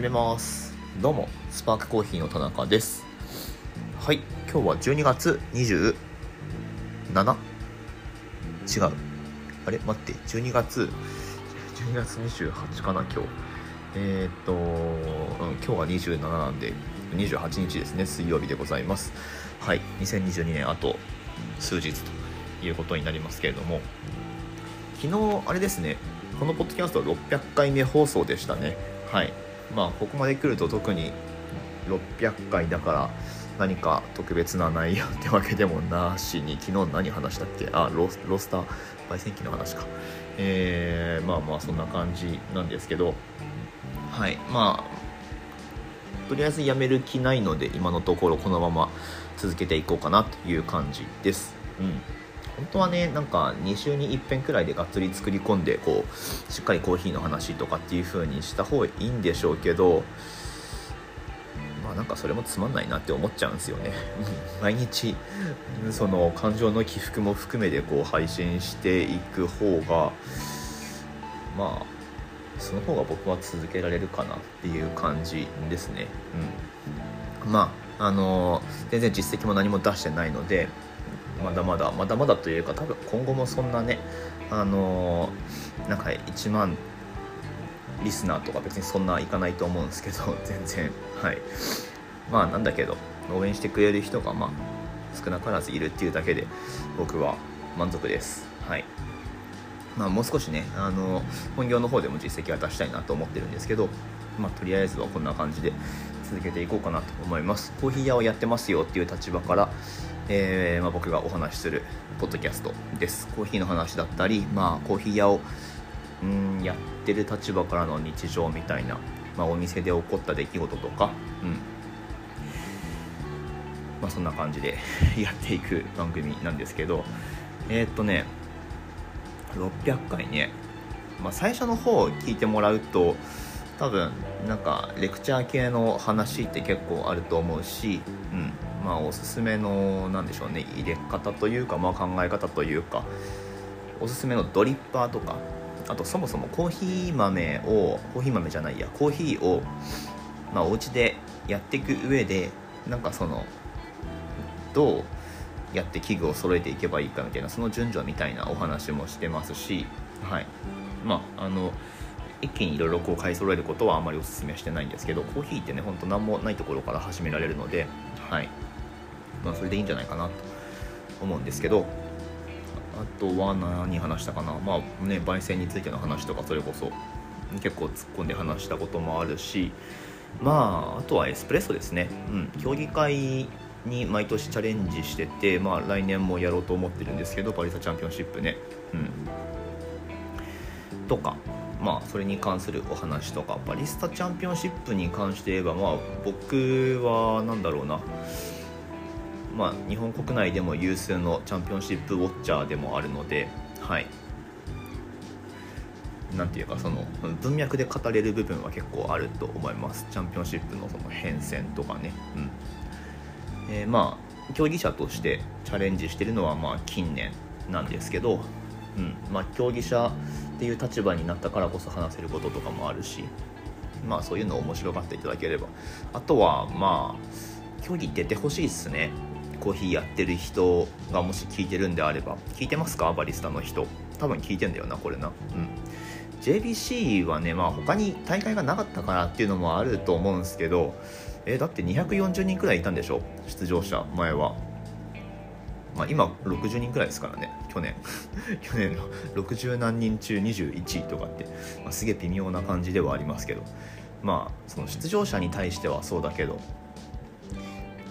始めます。どうも。スパークコーヒーの田中です。はい。今日は12月 27? 違う。あれ？待って。12月12月28かな今日。えー、っと、うん、今日は27なんで28日ですね。水曜日でございます。はい。2022年あと数日ということになりますけれども。昨日あれですね。このポッドキャスト600回目放送でしたね。はいまあここまで来ると特に600回だから何か特別な内容ってわけでもなしに昨日何話したっけ？あロロスター焙煎機の話か。えー、まあまあそんな感じなんですけど。はい。まあとりあえずやめる気ないので今のところこのまま続けていこうかなという感じです。うん。本当はねなんか2週に1遍くらいでがっつり作り込んでこうしっかりコーヒーの話とかっていう風にした方がいいんでしょうけどまあなんかそれもつまんないなって思っちゃうんですよね。毎日その感情の起伏も含めてこう配信していく方がまあその方が僕は続けられるかなっていう感じですね。うん。まああの全然実績も何も出してないのでまだまだまだまだというか多分今後もそんなねあのなんか1万リスナーとか別にそんないかないと思うんですけど 全然はい。まあなんだけど応援してくれる人がまあ少なからずいるっていうだけで僕は満足です。はい。まあもう少しねあの本業の方でも実績は出したいなと思ってるんですけどまあとりあえずはこんな感じで続けていこうかなと思います。コーヒー屋をやってますよっていう立場からえー、まあ、僕がお話しするポッドキャストです。コーヒーの話だったり、まあ、コーヒー屋をうんやってる立場からの日常みたいな、まあ、お店で起こった出来事とか、うん。まあ、そんな感じで やっていく番組なんですけどえー、っとね600回ね、まあ、最初の方聞いてもらうと多分なんかレクチャー系の話って結構あると思うし、うん。まあ、おすすめのなんでしょうね入れ方というか、まあ、考え方というかおすすめのドリッパーとかあとそもそもコーヒー豆をコーヒー豆じゃないやコーヒーを、まあ、お家でやっていく上でなんかそのどうやって器具を揃えていけばいいかみたいなその順序みたいなお話もしてますしはい。まああの一気にいろいろこう買い揃えることはあまりおすすめしてないんですけどコーヒーってねほんと何もないところから始められるのではい。まあそれでいいんじゃないかなと思うんですけどあとは何話したかな？まあね焙煎についての話とかそれこそ結構突っ込んで話したこともあるしまああとはエスプレッソですね。うん。競技会に毎年チャレンジしててまあ来年もやろうと思ってるんですけどパリサチャンピオンシップね。うん。とかまあ、それに関するお話とかバリスタチャンピオンシップに関して言えば、まあ、僕は何だろうな、まあ、日本国内でも有数のチャンピオンシップウォッチャーでもあるので、はい、なんていうかその文脈で語れる部分は結構あると思います。チャンピオンシップのその変遷とかね、うん。えー、まあ競技者としてチャレンジしてるのはまあ近年なんですけど、うんまあ、競技者っていう立場になったからこそ話せることとかもあるしまあそういうのを面白がっていただければ。あとはまあ競技出てほしいっすね。コーヒーやってる人がもし聞いてるんであれば聞いてますか？バリスタの人。多分聞いてんだよなこれな。うん。JBC はねまあ他に大会がなかったからっていうのもあると思うんですけどえー、だって240人くらいいたんでしょ？出場者前は。まあ、今60人くらいですからね去年。去年の。60何人中21位とかって、まあ、すげえ微妙な感じではありますけど。まあその出場者に対してはそうだけど。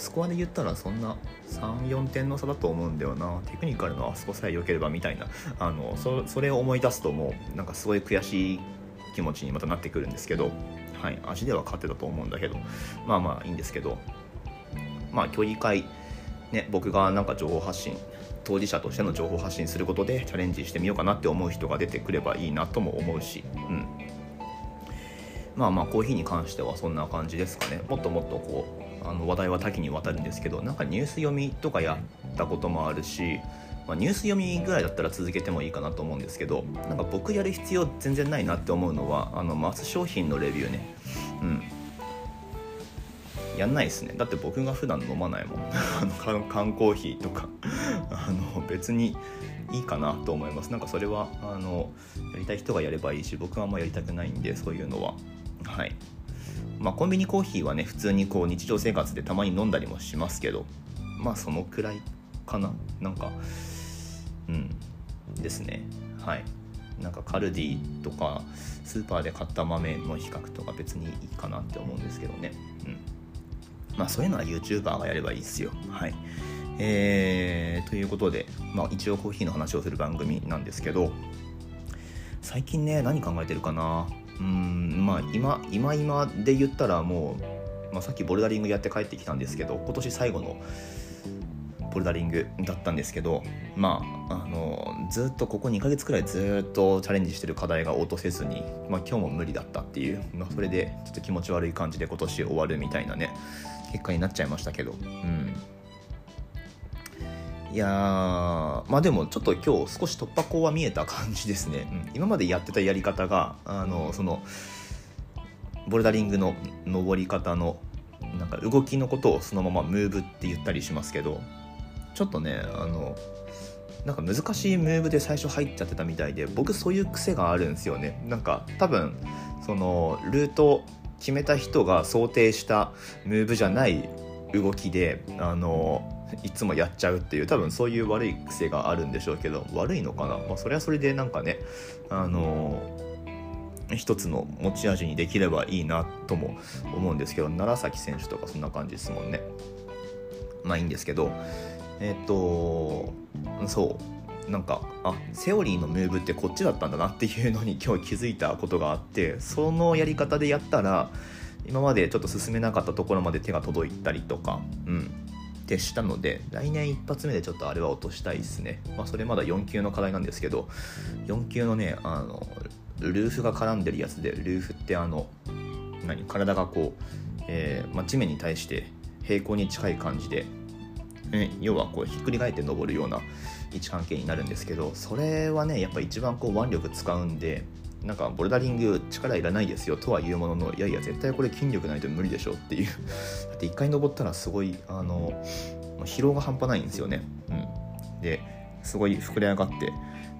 スコアで言ったらそんな34点の差だと思うんだよな。テクニカルのあそこさえ良ければみたいな。あのそれを思い出すともうなんかすごい悔しい気持ちにまたなってくるんですけど、はい、味では勝ってたと思うんだけど。まあまあいいんですけど。まあ競技会ね、僕がなんか情報発信当事者としての情報発信することでチャレンジしてみようかなって思う人が出てくればいいなとも思うし、うん、まあまあコーヒーに関してはそんな感じですかね。もっともっとこうあの話題は多岐にわたるんですけどなんかニュース読みとかやったこともあるし、まあ、ニュース読みぐらいだったら続けてもいいかなと思うんですけどなんか僕やる必要全然ないなって思うのはあのマス商品のレビューね。うん。やんないですね。だって僕が普段飲まないもん。あの缶缶コーヒーとか。あの別にいいかなと思います。なんかそれはあのやりたい人がやればいいし僕はあんまやりたくないんでそういうのは。はい。まあコンビニコーヒーはね普通にこう日常生活でたまに飲んだりもしますけどまあそのくらいかな。なんかうん。ですね。はい。なんかカルディとかスーパーで買った豆の比較とか別にいいかなって思うんですけどね。うん。まあそういうのは YouTuber がやればいいですよ。はい。えー、ということで、まあ、一応コーヒーの話をする番組なんですけど最近ね何考えてるかな？うんまあ今今今で言ったらもう、まあ、さっきボルダリングやって帰ってきたんですけど今年最後のボルダリングだったんですけどまああのずっとここ2ヶ月くらいずっとチャレンジしてる課題が落とせずに、まあ、今日も無理だったっていう、まあ、それでちょっと気持ち悪い感じで今年終わるみたいなね結果になっちゃいましたけどうん。いやまあでもちょっと今日少し突破口は見えた感じですね、うん、今までやってたやり方があのそのボルダリングの登り方のなんか動きのことをそのままムーブって言ったりしますけどちょっとねあのなんか難しいムーブで最初入っちゃってたみたいで僕そういう癖があるんですよね。なんか多分そのルート決めた人が想定したムーブじゃない動きであのいつもやっちゃうっていう多分そういう悪い癖があるんでしょうけど悪いのかな、まあ、それはそれでなんかねあの一つの持ち味にできればいいなとも思うんですけど楢崎選手とかそんな感じですもんね。まあいいんですけどえっ、とそうなんかあセオリーのムーブってこっちだったんだなっていうのに 今日気づいたことがあってそのやり方でやったら今までちょっと進めなかったところまで手が届いたりとか、うん、ってしたので来年一発目でちょっとあれは落としたいですね、まあ、それまだ4級の課題なんですけど4級のねあのルーフが絡んでるやつでルーフってあの何体がこう、えーま、地面に対して平行に近い感じで、ね、要はこうひっくり返って登るような位置関係になるんですけどそれはねやっぱ一番こう腕力使うんでなんかボルダリング力いらないですよとは言うもののいやいや絶対これ筋力ないと無理でしょっていう。だって1回登ったらすごいあの疲労が半端ないんですよね、うん、ですごい膨れ上がって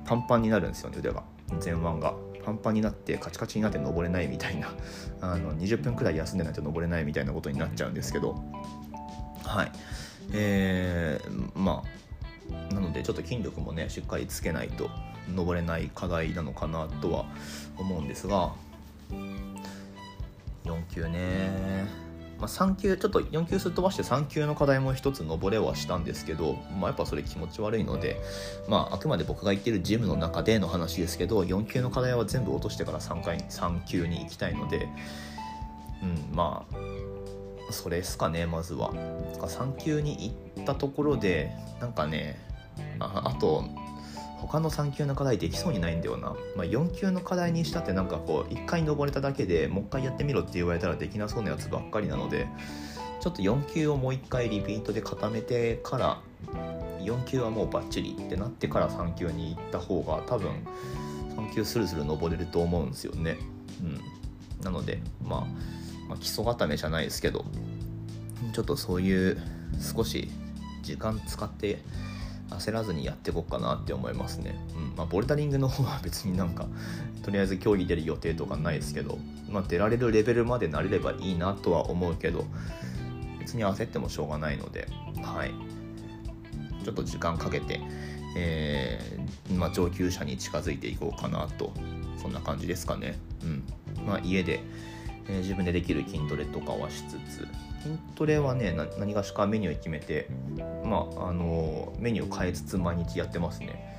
パンパンになるんですよね。腕が。前腕がパンパンになってカチカチになって登れないみたいな。あの20分くらい休んでないと登れないみたいなことになっちゃうんですけど。はい。えー、まあなのでちょっと筋力もねしっかりつけないと登れない課題なのかなとは思うんですが4級ね、まあ、3級ちょっと4級すっ飛ばして3級の課題も一つ登れはしたんですけど、まあ、やっぱそれ気持ち悪いので、まあ、あくまで僕が言ってるジムの中での話ですけど4級の課題は全部落としてから3回3級に行きたいので、うん、まあそれですかねまずは。3級に行ったところでなんかねああと他の3級の課題できそうにないんだよな、まあ、4級の課題にしたってなんかこう1回登れただけでもう一回やってみろって言われたらできなそうなやつばっかりなのでちょっと4級をもう1回リピートで固めてから4級はもうバッチリってなってから3級に行った方が多分3級スルスル登れると思うんですよね。うん。なので、まあ、まあ基礎固めじゃないですけどちょっとそういう少し時間使って焦らずにやっていこうかなって思いますね。うんまあ、ボルダリングの方は別になんかとりあえず競技出る予定とかないですけど、まあ、出られるレベルまでなれればいいなとは思うけど別に焦ってもしょうがないので、はい、ちょっと時間かけて、えー、まあ、上級者に近づいていこうかなとそんな感じですかね。うんまあ、家でえー、自分でできる筋トレとかはしつつ。筋トレはね何がしかメニュー決めてまああのメニューを変えつつ毎日やってますね。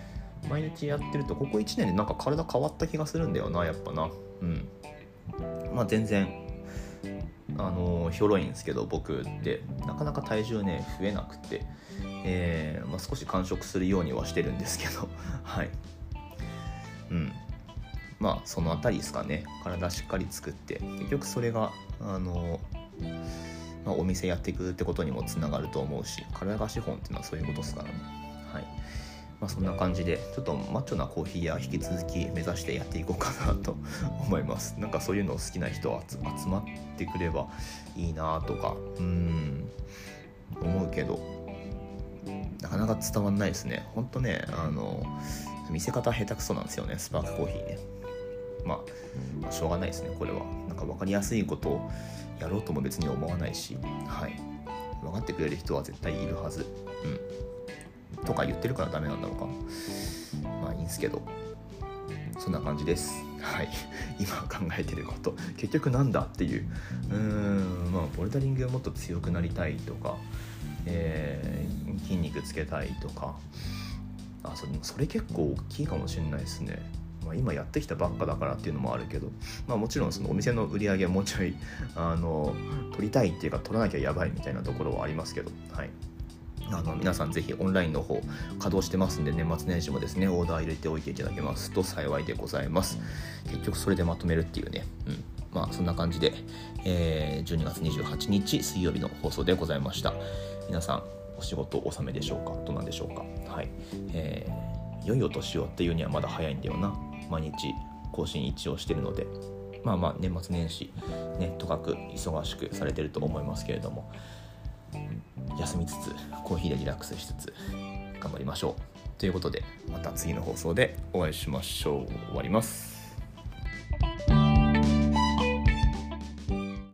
毎日やってるとここ1年でなんか体変わった気がするんだよなやっぱな。うん。まあ全然あのひょろいんですけど僕って。なかなか体重ね増えなくて、えー、まあ、少し完食するようにはしてるんですけど。はい。うん。まあその辺りですかね。体しっかり作って結局それがあの、まあ、お店やっていくってことにもつながると思うし体が資本っていうのはそういうことですからね。はい。まあ、そんな感じでちょっとマッチョなコーヒー屋引き続き目指してやっていこうかなと 思います。なんかそういうのを好きな人集まってくればいいなとかうん思うけどなかなか伝わんないですね。ほんとねあの見せ方下手くそなんですよねスパークコーヒーね。まあしょうがないですね。これは。なんか分かりやすいことをやろうとも別に思わないし。はい。分かってくれる人は絶対いるはず。うん。とか言ってるからダメなんだろうか。まあいいんすけど。そんな感じです。はい。今考えてること。結局なんだっていう。うーん。まあボルダリングがもっと強くなりたいとか。えー、筋肉つけたいとか。あそそれ結構大きいかもしれないですね、まあ、今やってきたばっかだからっていうのもあるけど、まあ、もちろんそのお店の売り上げもうちょいあの取りたいっていうか取らなきゃやばいみたいなところはありますけどはい。あの皆さんぜひオンラインの方稼働してますんで年末年始もですねオーダー入れておいていただけますと幸いでございます。結局それでまとめるっていうね、うん。まあそんな感じで、えー、12月28日水曜日の放送でございました。皆さんお仕事納めでしょうか？どうなんでしょうか？はい、えー、良いお年をっていうにはまだ早いんだよな。毎日更新一応してるのでまあまあ年末年始ねとかく忙しくされてると思いますけれども休みつつコーヒーでリラックスしつつ頑張りましょう。ということでまた次の放送でお会いしましょう。終わります。